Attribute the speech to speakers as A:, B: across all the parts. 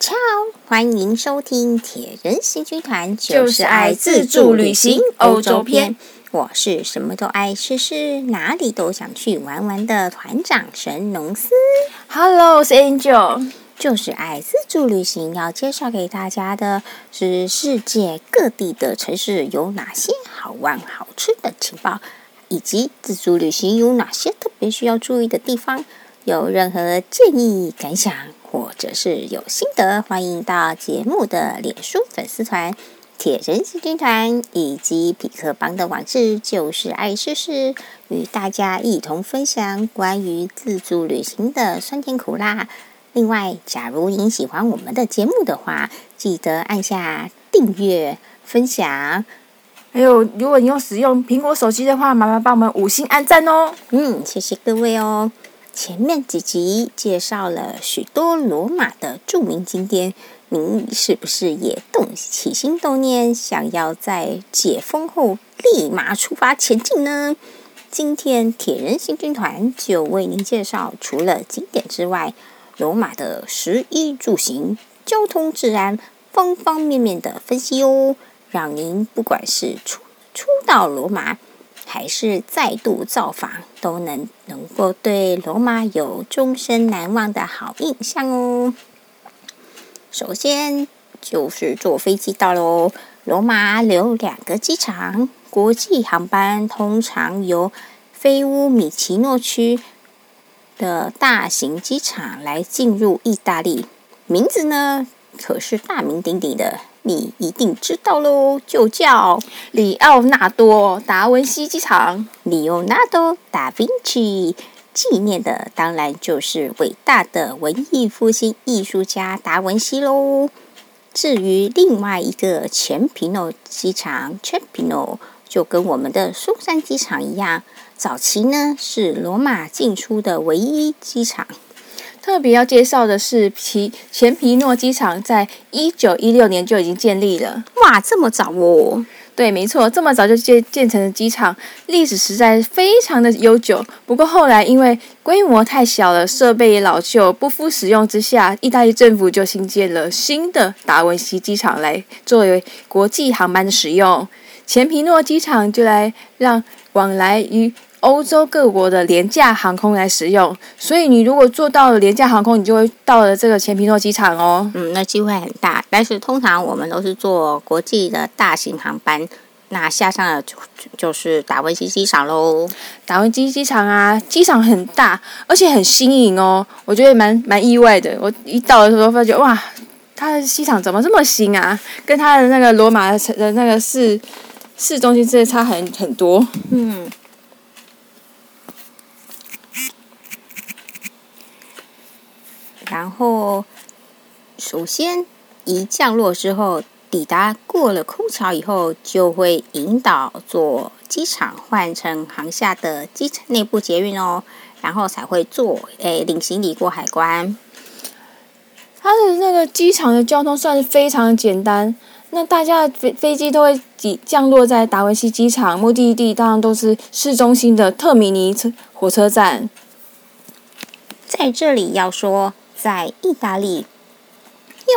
A: Ciao，欢迎收听铁人行军团，就是爱自助旅行欧洲篇。我是什么都爱试试，哪里都想去玩玩的团长神农司。
B: Hello，我是 Angel，
A: 就是爱自助旅行。要介绍给大家的是世界各地的城市有哪些好玩好吃的情报，以及自助旅行有哪些特别需要注意的地方。有任何建议感想，或者是有心得，欢迎到节目的脸书粉丝团“铁人行军团”以及匹克邦的网志“就是爱试试”，与大家一同分享关于自助旅行的酸甜苦辣。另外，假如您喜欢我们的节目的话，记得按下订阅、分享。
B: 还有，如果你用使用苹果手机的话，麻烦帮我们五星按赞哦。
A: 嗯，谢谢各位哦。前面几集介绍了许多罗马的著名景点，您是不是也动起心动念，想要在解封后立马出发前进呢？今天铁人行军团就为您介绍，除了景点之外，罗马的食衣住行、交通治安方方面面的分析哦，让您不管是初初到罗马。还是再度造访，都能能够对罗马有终身难忘的好印象哦。首先就是坐飞机到喽。罗马有两个机场，国际航班通常由菲乌米奇诺区的大型机场来进入意大利，名字呢可是大名鼎鼎的。你一定知道喽，就叫
B: 里奥纳多·达文西机场。
A: 里奥纳多·达文西纪念的当然就是伟大的文艺复兴艺术家达文西喽。至于另外一个前皮诺机场 （Ciampino），就跟我们的松山机场一样，早期呢是罗马进出的唯一机场。
B: 特别要介绍的是皮前皮诺机场，在一九一六年就已经建立了。
A: 哇，这么早哦！
B: 对，没错，这么早就建建成的机场，历史实在非常的悠久。不过后来因为规模太小了，设备也老旧，不敷使用之下，意大利政府就新建了新的达文西机场来作为国际航班的使用。前皮诺机场就来让往来于。欧洲各国的廉价航空来使用，所以你如果坐到了廉价航空，你就会到了这个前皮诺机场哦。
A: 嗯，那机会很大。但是通常我们都是坐国际的大型航班，那下上了就就是达文西机场喽。
B: 达文西机场啊，机场很大，而且很新颖哦，我觉得蛮蛮意外的。我一到的时候发觉，哇，它的机场怎么这么新啊？跟它的那个罗马的的那个市市中心真的差很很多。嗯。
A: 然后，首先一降落之后，抵达过了空桥以后，就会引导坐机场换乘航厦的机场内部捷运哦，然后才会坐诶领行李过海关。
B: 它的那个机场的交通算是非常简单，那大家的飞飞机都会抵降落在达文西机场，目的地当然都是市中心的特米尼车火车站。
A: 在这里要说。在意大利，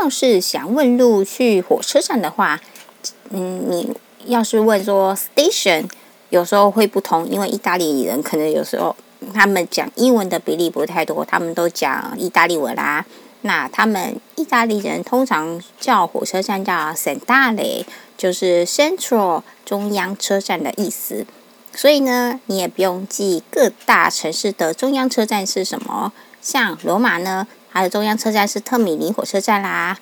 A: 要是想问路去火车站的话，嗯，你要是问说 station，有时候会不同，因为意大利人可能有时候他们讲英文的比例不太多，他们都讲意大利文啦。那他们意大利人通常叫火车站叫 centrale，就是 central 中央车站的意思。所以呢，你也不用记各大城市的中央车站是什么，像罗马呢。它的中央车站是特米尼火车站啦，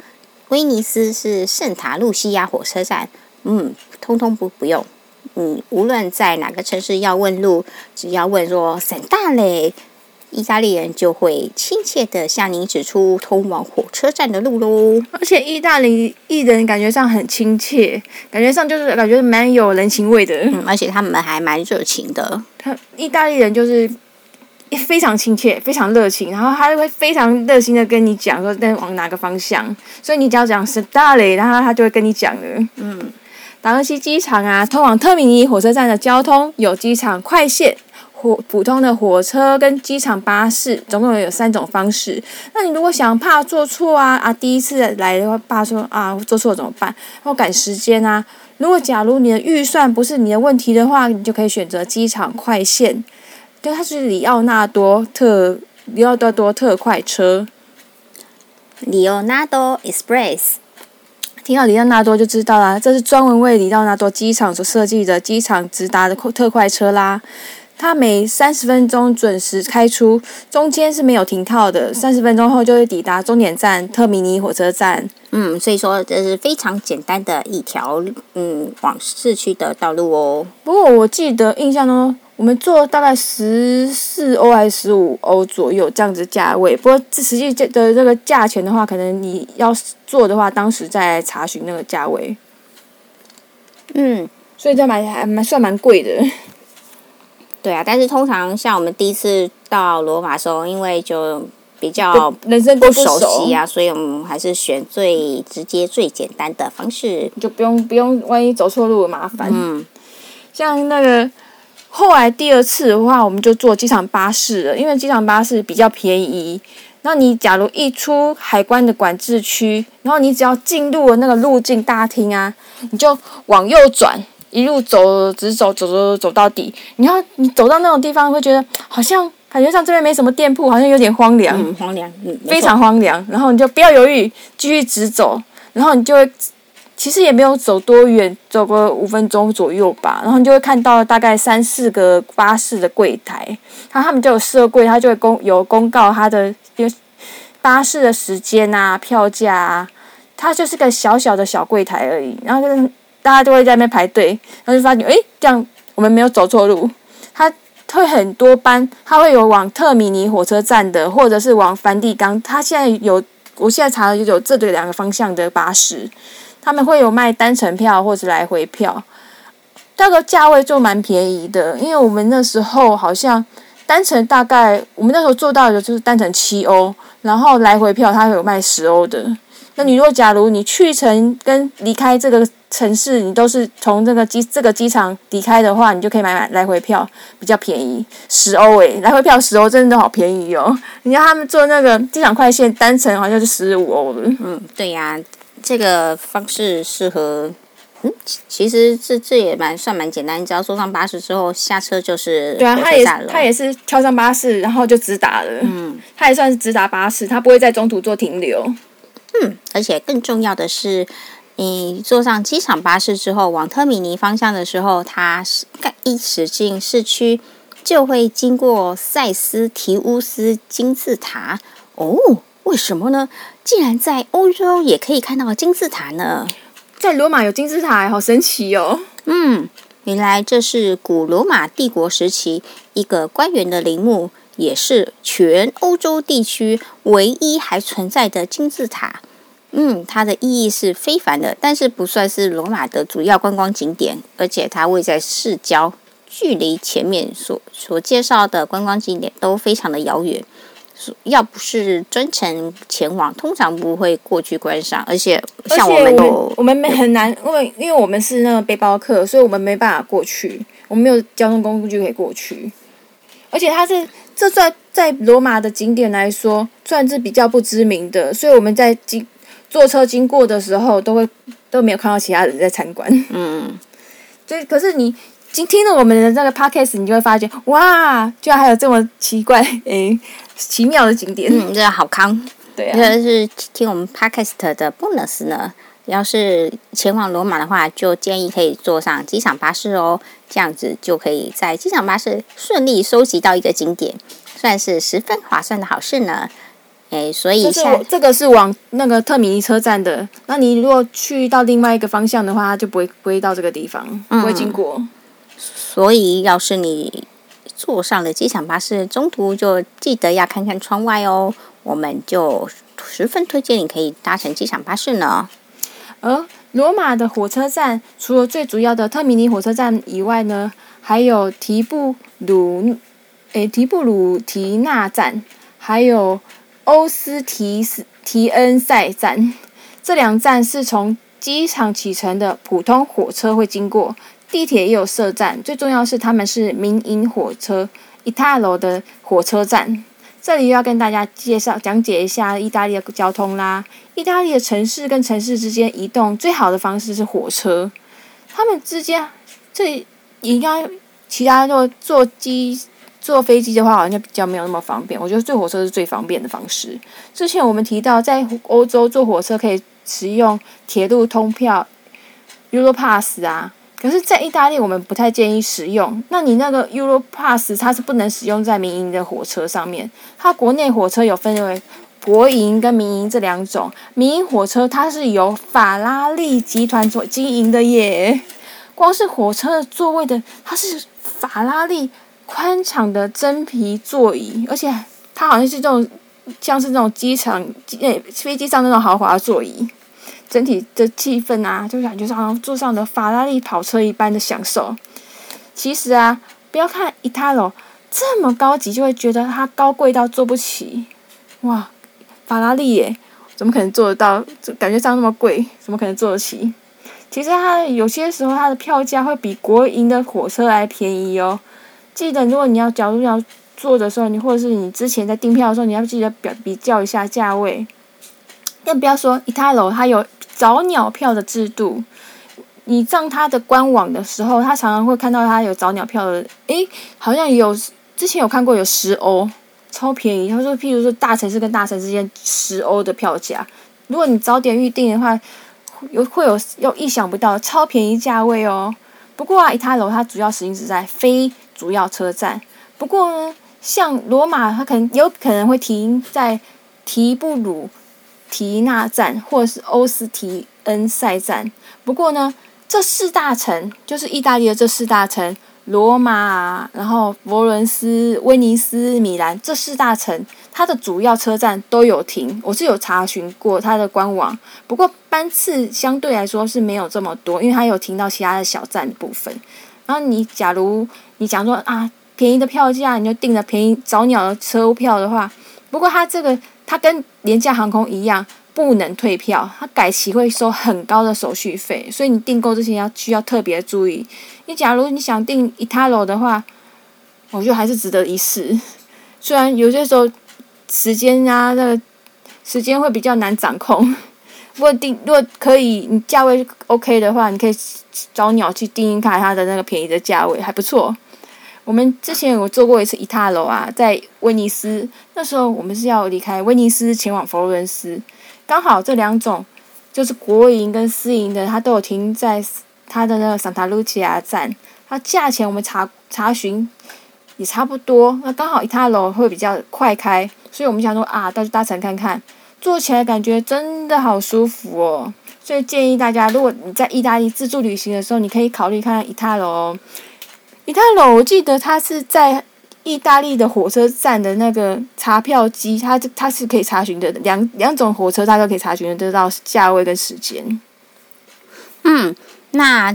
A: 威尼斯是圣塔露西亚火车站，嗯，通通不不用。你无论在哪个城市要问路，只要问说圣大嘞，意大利人就会亲切的向你指出通往火车站的路喽。
B: 而且意大利艺人感觉上很亲切，感觉上就是感觉蛮有人情味的，
A: 嗯，而且他们还蛮热情的。
B: 他意大利人就是。非常亲切，非常热情，然后他就会非常热心的跟你讲说，在往哪个方向。所以你只要讲是大雷，然后他就会跟你讲的。嗯，达文西机场啊，通往特米尼火车站的交通有机场快线、火普通的火车跟机场巴士，总共有三种方式。那你如果想怕坐错啊啊，第一次来的话怕说啊坐错怎么办？或赶时间啊。如果假如你的预算不是你的问题的话，你就可以选择机场快线，就它是里奥纳多特里奥纳多特快车。
A: Leonardo Express，
B: 听到里奥纳多就知道啦，这是专门为里奥纳多机场所设计的机场直达的特快车啦。它每三十分钟准时开出，中间是没有停靠的，三十分钟后就会抵达终点站特米尼火车站。
A: 嗯，所以说这是非常简单的一条嗯往市区的道路哦。
B: 不过我记得印象中。我们做大概十四欧还是十五欧左右这样子价位，不过这实际这的这个价钱的话，可能你要做的话，当时再查询那个价位。
A: 嗯，
B: 所以这蛮还蛮算蛮贵的。
A: 对啊，但是通常像我们第一次到罗马的时候，因为就比较
B: 人生
A: 不熟悉啊，所以我们还是选最直接、最简单的方式，
B: 就不用不用万一走错路麻烦。
A: 嗯，
B: 像那个。后来第二次的话，我们就坐机场巴士了，因为机场巴士比较便宜。那你假如一出海关的管制区，然后你只要进入了那个入境大厅啊，你就往右转，一路走，直走，走走走到底。然后你走到那种地方，会觉得好像感觉上这边没什么店铺，好像有点荒凉，
A: 嗯，荒凉，嗯，
B: 非常荒凉。然后你就不要犹豫，继续直走，然后你就会。其实也没有走多远，走个五分钟左右吧，然后你就会看到大概三四个巴士的柜台，然后他们就有设柜，他就会公有公告他的巴士的时间啊、票价啊，它就是个小小的小柜台而已，然后就是大家都会在那边排队，然后就发现，诶，这样我们没有走错路，它会很多班，它会有往特米尼火车站的，或者是往梵蒂冈，它现在有，我现在查的就有这对两个方向的巴士。他们会有卖单程票或者来回票，那个价位就蛮便宜的。因为我们那时候好像单程大概我们那时候做到的就是单程七欧，然后来回票它会有卖十欧的。那你如果假如你去程跟离开这个城市，你都是从这个机这个机场离开的话，你就可以买买来回票，比较便宜，十欧诶，来回票十欧真的都好便宜哦。你看他们坐那个机场快线单程好像是十五欧的。
A: 嗯，对呀。这个方式适合，嗯，其实这这也蛮算蛮简单，你只要坐上巴士之后下车就是
B: 对啊，他也他也是跳上巴士，然后就直达了。嗯，他也算是直达巴士，他不会在中途做停留。
A: 嗯，而且更重要的是，你坐上机场巴士之后，往特米尼方向的时候，它是一驶进市区就会经过塞斯提乌斯金字塔哦。为什么呢？竟然在欧洲也可以看到金字塔呢？
B: 在罗马有金字塔，好神奇哦！
A: 嗯，原来这是古罗马帝国时期一个官员的陵墓，也是全欧洲地区唯一还存在的金字塔。嗯，它的意义是非凡的，但是不算是罗马的主要观光景点，而且它位在市郊，距离前面所所介绍的观光景点都非常的遥远。要不是专程前往，通常不会过去观赏。而且像我们，
B: 我们没很难，因为因为我们是那个背包客，所以我们没办法过去。我们没有交通工具可以过去。而且它是这算在罗马的景点来说，算是比较不知名的，所以我们在经坐车经过的时候，都会都没有看到其他人在参观。
A: 嗯，
B: 所以可是你听听了我们的那个 podcast，你就会发觉，哇，居然还有这么奇怪 奇妙的景点，
A: 嗯，这个好康，
B: 对啊，
A: 这是听我们 podcast 的 bonus 呢。要是前往罗马的话，就建议可以坐上机场巴士哦，这样子就可以在机场巴士顺利收集到一个景点，算是十分划算的好事呢。哎，所以
B: 这这个是往那个特米尼车站的，那你如果去到另外一个方向的话，就不会不会到这个地方，不会经
A: 过。所以要是你。坐上了机场巴士，中途就记得要看看窗外哦。我们就十分推荐你可以搭乘机场巴士呢。
B: 而罗马的火车站除了最主要的特米尼火车站以外呢，还有提布鲁诶提布鲁提纳站，还有欧斯提斯提恩塞站。这两站是从机场启程的普通火车会经过。地铁也有设站，最重要是他们是民营火车，伊塔罗的火车站。这里要跟大家介绍讲解一下意大利的交通啦。意大利的城市跟城市之间移动最好的方式是火车，他们之间这里应该其他坐坐机坐飞机的话，好像比较没有那么方便。我觉得坐火车是最方便的方式。之前我们提到，在欧洲坐火车可以使用铁路通票 Europass 啊。可是，在意大利，我们不太建议使用。那你那个 Europass，它是不能使用在民营的火车上面。它国内火车有分为国营跟民营这两种。民营火车它是由法拉利集团所经营的耶。光是火车座位的，它是法拉利宽敞的真皮座椅，而且它好像是这种，像是那种机场诶飞机上那种豪华座椅。整体的气氛啊，就感觉像坐上了法拉利跑车一般的享受。其实啊，不要看伊塔罗这么高级，就会觉得它高贵到坐不起。哇，法拉利耶，怎么可能坐得到？感觉上那么贵，怎么可能坐得起？其实它有些时候它的票价会比国营的火车还便宜哦。记得如果你要假如要坐的时候，你或者是你之前在订票的时候，你要记得比比较一下价位。更不要说伊塔楼，它有。早鸟票的制度，你上它的官网的时候，它常常会看到它有早鸟票的，诶，好像有之前有看过有十欧，超便宜。他说，譬如说大城市跟大城市之间十欧的票价，如果你早点预订的话，有会有又意想不到超便宜价位哦。不过啊，伊塔楼它主要实行是在非主要车站，不过呢，像罗马，它可能有可能会停在提布鲁。提纳站或是欧斯提恩塞站。不过呢，这四大城就是意大利的这四大城：罗马，然后佛伦斯、威尼斯、米兰。这四大城它的主要车站都有停，我是有查询过它的官网。不过班次相对来说是没有这么多，因为它有停到其他的小站的部分。然后你假如你讲说啊，便宜的票价你就订了便宜早鸟的车票的话，不过它这个。它跟廉价航空一样，不能退票，它改期会收很高的手续费，所以你订购之前要需要特别注意。你假如你想订伊塔罗的话，我觉得还是值得一试。虽然有些时候时间啊，那个时间会比较难掌控，不过订如果可以，你价位 OK 的话，你可以找鸟去订一看它的那个便宜的价位，还不错。我们之前有坐过一次伊塔罗啊，在威尼斯。那时候我们是要离开威尼斯前往佛罗伦斯，刚好这两种就是国营跟私营的，它都有停在它的那个桑塔露琪亚站。它价钱我们查查询也差不多。那刚好伊塔罗会比较快开，所以我们想说啊，到去搭乘看看，坐起来感觉真的好舒服哦。所以建议大家，如果你在意大利自助旅行的时候，你可以考虑看看伊塔罗哦。伊塔罗，我记得它是在意大利的火车站的那个查票机，它它是可以查询的，两两种火车它都可以查询得到价位跟时间。
A: 嗯，那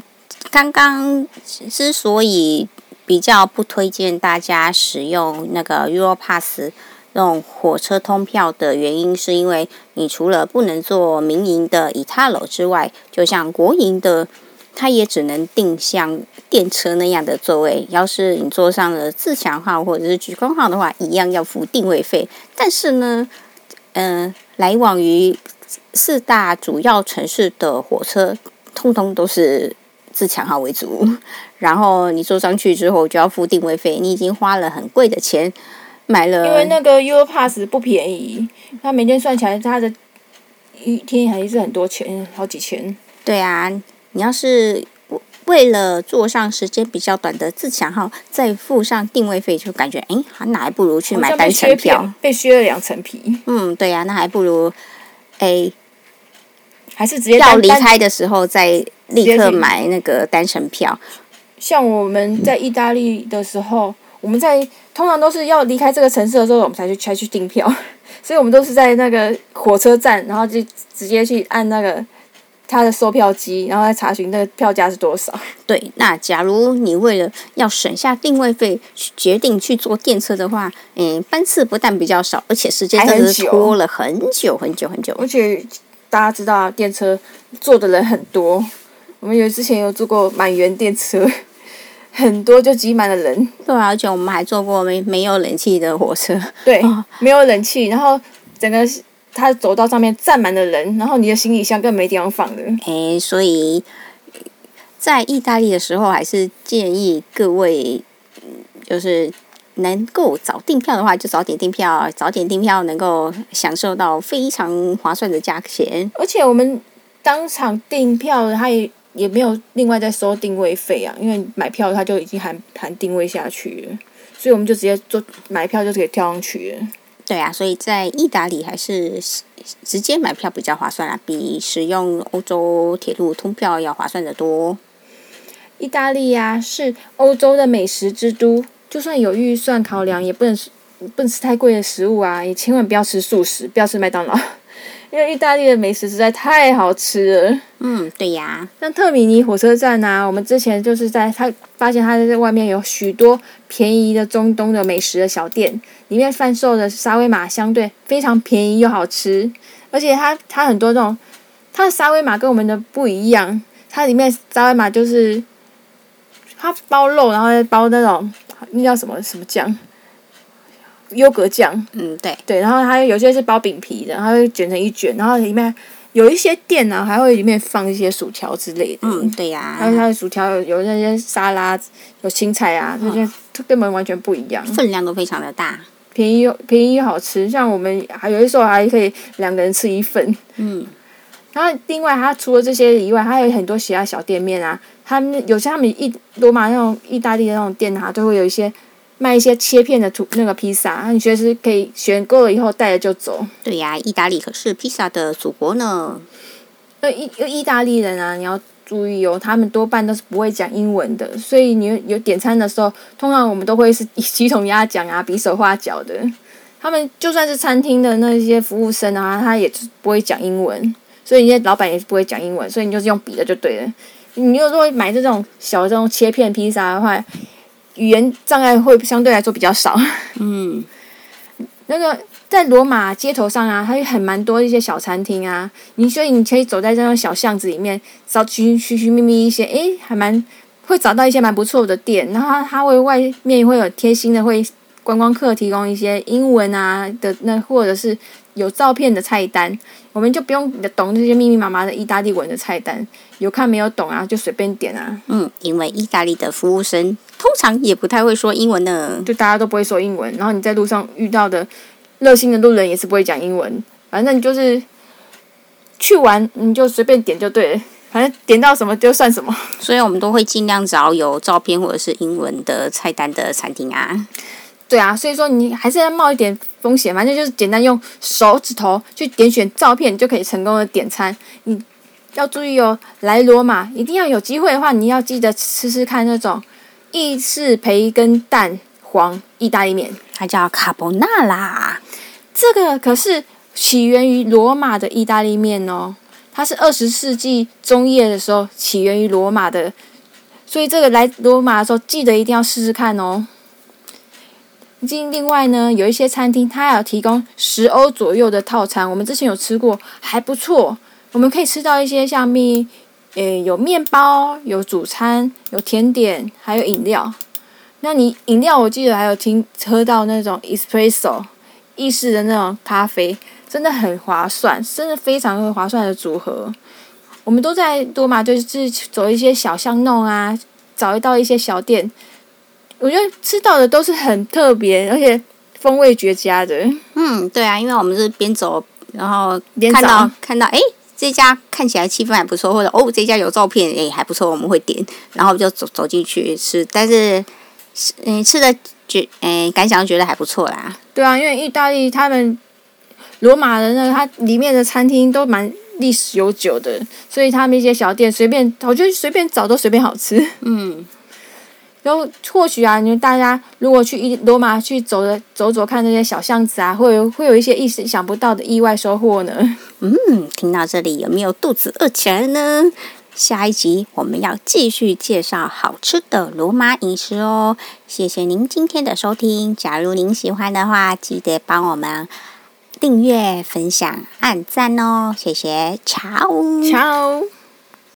A: 刚刚之所以比较不推荐大家使用那个 Europass 那种火车通票的原因，是因为你除了不能坐民营的伊塔罗之外，就像国营的。它也只能定像电车那样的座位，要是你坐上了自强号或者是莒光号的话，一样要付定位费。但是呢，嗯、呃，来往于四大主要城市的火车，通通都是自强号为主。然后你坐上去之后就要付定位费，你已经花了很贵的钱买了。
B: 因为那个 Europass 不便宜，它每天算起来，它的一天还是很多钱，好几千。
A: 对啊。你要是为了坐上时间比较短的自强号，再付上定位费，就感觉哎，还哪还不如去买单程票，
B: 被削了两层皮。
A: 嗯，对呀、啊，那还不如哎，
B: 还是直接
A: 要离开的时候再立刻买那个单程票。
B: 像我们在意大利的时候，我们在通常都是要离开这个城市的时候，我们才去才去订票，所以我们都是在那个火车站，然后就直接去按那个。他的售票机，然后再查询那个票价是多少。
A: 对，那假如你为了要省下定位费，决定去坐电车的话，嗯，班次不但比较少，而且时间真的是拖了很久很久很久。
B: 而且大家知道啊，电车坐的人很多。我们有之前有坐过满员电车，很多就挤满了人。
A: 对啊，而且我们还坐过没没有冷气的火车。
B: 对，哦、没有冷气，然后整个它走道上面站满了人，然后你的行李箱更没地方放了。
A: 哎，所以在意大利的时候，还是建议各位，就是能够早订票的话，就早点订票，早点订票能够享受到非常划算的价钱。
B: 而且我们当场订票，它也也没有另外再收定位费啊，因为买票它就已经含含定位下去了，所以我们就直接做买票就可以跳上去了。
A: 对啊，所以在意大利还是直接买票比较划算啊，比使用欧洲铁路通票要划算得多。
B: 意大利呀，是欧洲的美食之都，就算有预算考量，也不能不能吃太贵的食物啊，也千万不要吃素食，不要吃麦当劳。因为意大利的美食实在太好吃了。
A: 嗯，对呀。
B: 像特米尼火车站啊，我们之前就是在他发现他在外面有许多便宜的中东的美食的小店，里面贩售的沙威玛相对非常便宜又好吃，而且它它很多这种，它的沙威玛跟我们的不一样，它里面沙威玛就是它包肉，然后再包那种那叫什么什么酱。优格酱，
A: 嗯，对
B: 对，然后它有有些是包饼皮的，然后会卷成一卷，然后里面有一些店呢，还会里面放一些薯条之类的。
A: 嗯，对呀、啊。
B: 还有它的薯条有有那些沙拉，有青菜啊，这些根本完全不一样。
A: 分量都非常的大，
B: 便宜又便宜又好吃。像我们还有的时候还可以两个人吃一份。
A: 嗯。
B: 然后另外，它除了这些以外，还有很多其他小店面啊。他们有些他们意罗马那种意大利的那种店啊，都会有一些。卖一些切片的图那个披萨，那你随时可以选购了以后带着就走。
A: 对呀、啊，意大利可是披萨的祖国呢。
B: 那意意大利人啊，你要注意哦，他们多半都是不会讲英文的，所以你有点餐的时候，通常我们都会是以鸡同鸭讲啊，比手画脚的。他们就算是餐厅的那些服务生啊，他也不会讲英文，所以那些老板也是不会讲英文，所以你就是用笔的就对了。你如果买这种小的这种切片披萨的话，语言障碍会相对来说比较少。
A: 嗯，
B: 那个在罗马街头上啊，它有很蛮多一些小餐厅啊。你所以你可以走在这种小巷子里面，找寻寻寻觅觅一些，诶，还蛮会找到一些蛮不错的店。然后它它会外面会有贴心的，会观光客提供一些英文啊的那或者是有照片的菜单，我们就不用懂这些密密麻麻的意大利文的菜单，有看没有懂啊，就随便点啊。
A: 嗯，因为意大利的服务生。通常也不太会说英文呢，
B: 就大家都不会说英文，然后你在路上遇到的热心的路人也是不会讲英文，反正你就是去玩你就随便点就对了，反正点到什么就算什么。
A: 所以我们都会尽量找有照片或者是英文的菜单的餐厅啊。
B: 对啊，所以说你还是要冒一点风险，反正就是简单用手指头去点选照片就可以成功的点餐。你要注意哦，来罗马一定要有机会的话，你要记得吃吃看那种。意式培根蛋黄意大利面，
A: 它叫卡布纳拉。
B: 这个可是起源于罗马的意大利面哦，它是二十世纪中叶的时候起源于罗马的，所以这个来罗马的时候记得一定要试试看哦。另外呢，有一些餐厅它还有提供十欧左右的套餐，我们之前有吃过，还不错。我们可以吃到一些像蜜。诶，有面包，有主餐，有甜点，还有饮料。那你饮料，我记得还有听喝到那种 espresso 意式的那种咖啡，真的很划算，真的非常划算的组合。我们都在罗马，就是走一些小巷弄啊，找一到一些小店，我觉得吃到的都是很特别，而且风味绝佳的。
A: 嗯，对啊，因为我们是边走，然后看到看到诶。这家看起来气氛还不错，或者哦，这家有照片，诶，还不错，我们会点，然后就走走进去吃。但是，嗯，吃的觉，嗯，感想觉得还不错啦。
B: 对啊，因为意大利他们罗马的那个，它里面的餐厅都蛮历史悠久的，所以他们一些小店随便，我觉得随便找都随便好吃。
A: 嗯。
B: 然后或许啊，你们大家如果去一罗马去走的走走看那些小巷子啊，会有会有一些意想不到的意外收获呢。
A: 嗯，听到这里有没有肚子饿起来呢？下一集我们要继续介绍好吃的罗马饮食哦。谢谢您今天的收听，假如您喜欢的话，记得帮我们订阅、分享、按赞哦。谢谢，Ciao，Ciao。